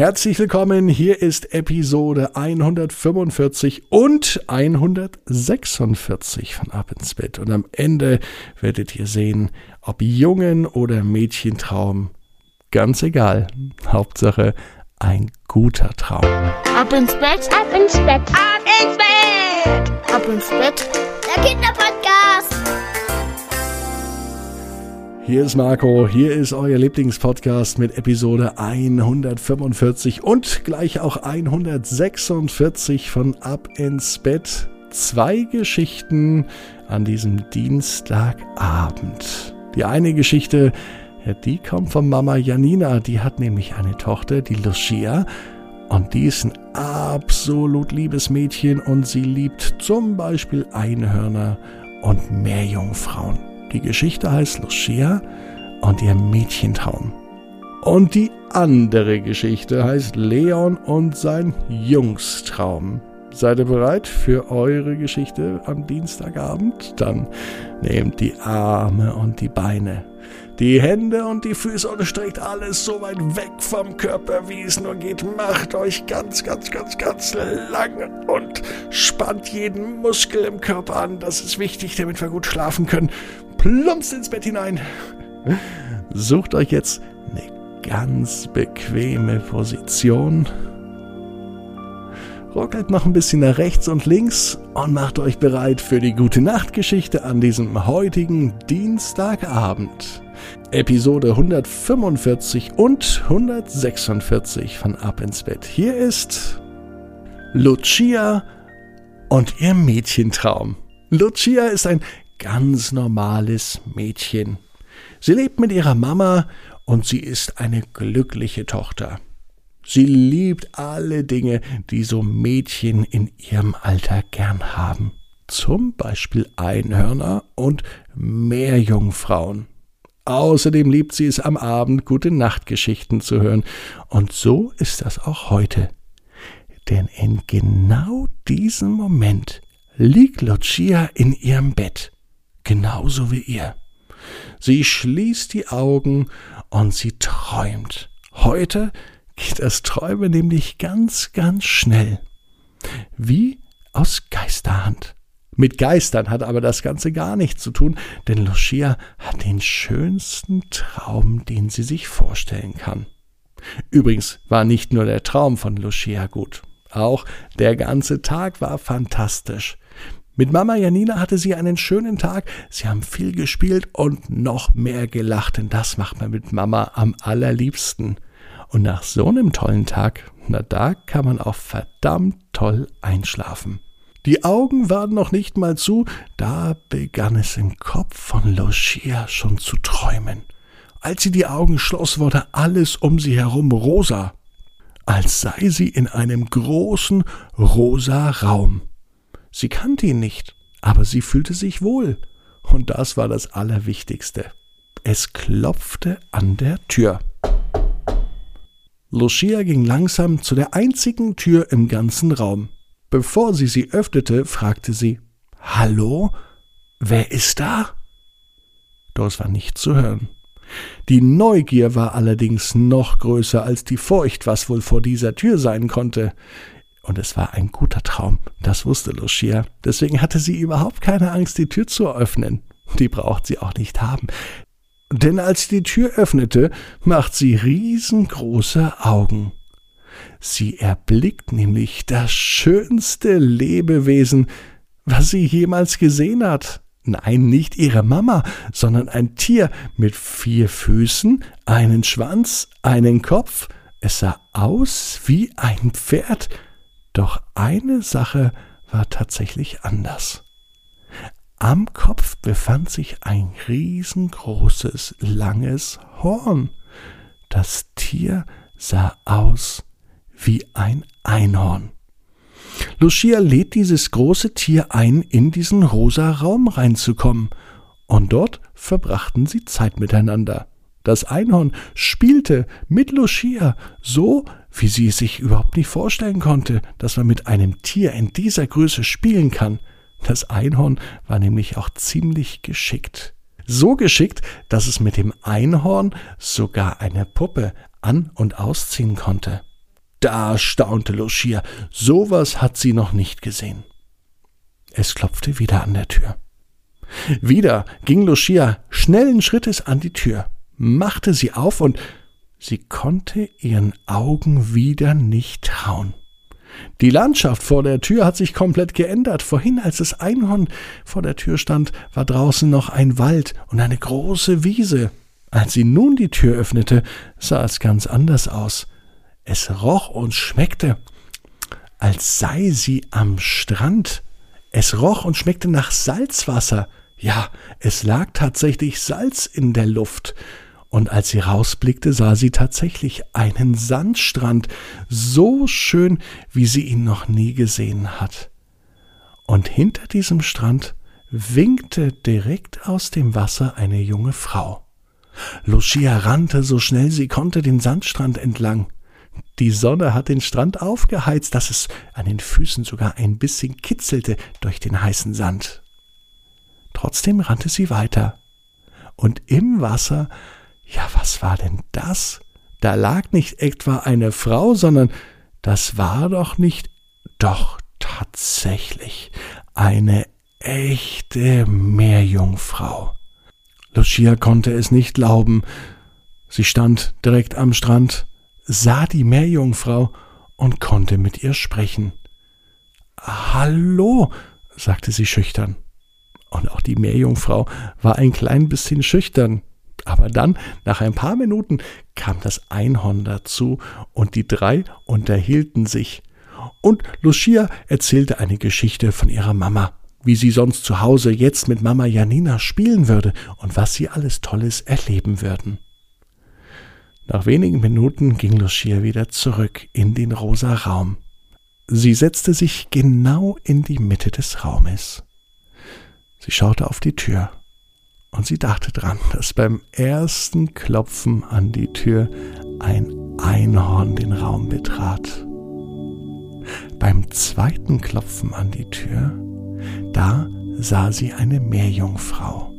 Herzlich willkommen, hier ist Episode 145 und 146 von Ab ins Bett. Und am Ende werdet ihr sehen, ob Jungen- oder Mädchentraum, ganz egal. Hauptsache ein guter Traum. Ab ins Bett, ab ins Bett, ab ins Bett, ab ins Bett. Der Kinderpodcast. Hier ist Marco, hier ist euer Lieblingspodcast mit Episode 145 und gleich auch 146 von Ab ins Bett. Zwei Geschichten an diesem Dienstagabend. Die eine Geschichte, die kommt von Mama Janina, die hat nämlich eine Tochter, die Lucia, und die ist ein absolut liebes Mädchen und sie liebt zum Beispiel Einhörner und Meerjungfrauen. Die Geschichte heißt Lucia und ihr Mädchentraum. Und die andere Geschichte heißt Leon und sein Jungstraum. Seid ihr bereit für eure Geschichte am Dienstagabend? Dann nehmt die Arme und die Beine, die Hände und die Füße und streckt alles so weit weg vom Körper, wie es nur geht. Macht euch ganz, ganz, ganz, ganz lang und spannt jeden Muskel im Körper an. Das ist wichtig, damit wir gut schlafen können plumpst ins Bett hinein. Sucht euch jetzt eine ganz bequeme Position. Ruckelt noch ein bisschen nach rechts und links und macht euch bereit für die gute Nachtgeschichte an diesem heutigen Dienstagabend. Episode 145 und 146 von Ab ins Bett. Hier ist Lucia und ihr Mädchentraum. Lucia ist ein ganz normales Mädchen. Sie lebt mit ihrer Mama und sie ist eine glückliche Tochter. Sie liebt alle Dinge, die so Mädchen in ihrem Alter gern haben. Zum Beispiel Einhörner und Meerjungfrauen. Außerdem liebt sie es am Abend, gute Nachtgeschichten zu hören. Und so ist das auch heute. Denn in genau diesem Moment liegt Lucia in ihrem Bett genauso wie ihr. Sie schließt die Augen und sie träumt. Heute geht das Träumen nämlich ganz, ganz schnell. Wie aus Geisterhand. Mit Geistern hat aber das Ganze gar nichts zu tun, denn Lucia hat den schönsten Traum, den sie sich vorstellen kann. Übrigens war nicht nur der Traum von Lucia gut, auch der ganze Tag war fantastisch. Mit Mama Janina hatte sie einen schönen Tag. Sie haben viel gespielt und noch mehr gelacht, denn das macht man mit Mama am allerliebsten. Und nach so einem tollen Tag, na da kann man auch verdammt toll einschlafen. Die Augen waren noch nicht mal zu, da begann es im Kopf von Lucia schon zu träumen. Als sie die Augen schloss, wurde alles um sie herum rosa, als sei sie in einem großen rosa Raum. Sie kannte ihn nicht, aber sie fühlte sich wohl. Und das war das Allerwichtigste. Es klopfte an der Tür. Lucia ging langsam zu der einzigen Tür im ganzen Raum. Bevor sie sie öffnete, fragte sie Hallo? Wer ist da? Doch es war nicht zu hören. Die Neugier war allerdings noch größer als die Furcht, was wohl vor dieser Tür sein konnte. Und es war ein guter Traum, das wusste Lucia. Deswegen hatte sie überhaupt keine Angst, die Tür zu öffnen. Die braucht sie auch nicht haben. Denn als sie die Tür öffnete, macht sie riesengroße Augen. Sie erblickt nämlich das schönste Lebewesen, was sie jemals gesehen hat. Nein, nicht ihre Mama, sondern ein Tier mit vier Füßen, einen Schwanz, einen Kopf. Es sah aus wie ein Pferd, doch eine Sache war tatsächlich anders. Am Kopf befand sich ein riesengroßes, langes Horn. Das Tier sah aus wie ein Einhorn. Lucia lädt dieses große Tier ein, in diesen rosa Raum reinzukommen, und dort verbrachten sie Zeit miteinander. Das Einhorn spielte mit Lucia so, wie sie es sich überhaupt nicht vorstellen konnte, dass man mit einem Tier in dieser Größe spielen kann. Das Einhorn war nämlich auch ziemlich geschickt. So geschickt, dass es mit dem Einhorn sogar eine Puppe an und ausziehen konnte. Da staunte Lucia. Sowas hat sie noch nicht gesehen. Es klopfte wieder an der Tür. Wieder ging Lucia schnellen Schrittes an die Tür, machte sie auf und sie konnte ihren Augen wieder nicht trauen. Die Landschaft vor der Tür hat sich komplett geändert. Vorhin, als das Einhorn vor der Tür stand, war draußen noch ein Wald und eine große Wiese. Als sie nun die Tür öffnete, sah es ganz anders aus. Es roch und schmeckte, als sei sie am Strand. Es roch und schmeckte nach Salzwasser. Ja, es lag tatsächlich Salz in der Luft und als sie rausblickte, sah sie tatsächlich einen Sandstrand, so schön, wie sie ihn noch nie gesehen hat. Und hinter diesem Strand winkte direkt aus dem Wasser eine junge Frau. Lucia rannte so schnell sie konnte den Sandstrand entlang. Die Sonne hat den Strand aufgeheizt, dass es an den Füßen sogar ein bisschen kitzelte durch den heißen Sand. Trotzdem rannte sie weiter. Und im Wasser ja, was war denn das? Da lag nicht etwa eine Frau, sondern das war doch nicht, doch tatsächlich eine echte Meerjungfrau. Lucia konnte es nicht glauben. Sie stand direkt am Strand, sah die Meerjungfrau und konnte mit ihr sprechen. Hallo, sagte sie schüchtern. Und auch die Meerjungfrau war ein klein bisschen schüchtern. Aber dann, nach ein paar Minuten, kam das Einhorn dazu und die drei unterhielten sich. Und Lucia erzählte eine Geschichte von ihrer Mama, wie sie sonst zu Hause jetzt mit Mama Janina spielen würde und was sie alles Tolles erleben würden. Nach wenigen Minuten ging Lucia wieder zurück in den rosa Raum. Sie setzte sich genau in die Mitte des Raumes. Sie schaute auf die Tür und sie dachte dran, dass beim ersten Klopfen an die Tür ein Einhorn den Raum betrat. Beim zweiten Klopfen an die Tür, da sah sie eine Meerjungfrau.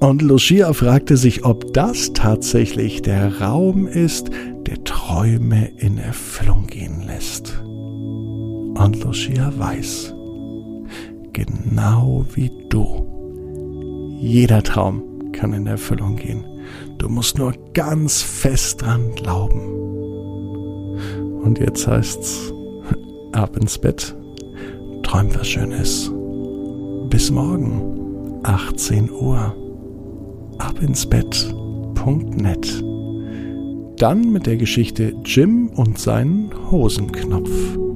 Und Lucia fragte sich, ob das tatsächlich der Raum ist, der Träume in Erfüllung gehen lässt. Und Lucia weiß, genau wie du, jeder Traum kann in Erfüllung gehen. Du musst nur ganz fest dran glauben. Und jetzt heißt's ab ins Bett, träum was Schönes. Bis morgen, 18 Uhr. Ab ins Bett.net. Dann mit der Geschichte Jim und seinen Hosenknopf.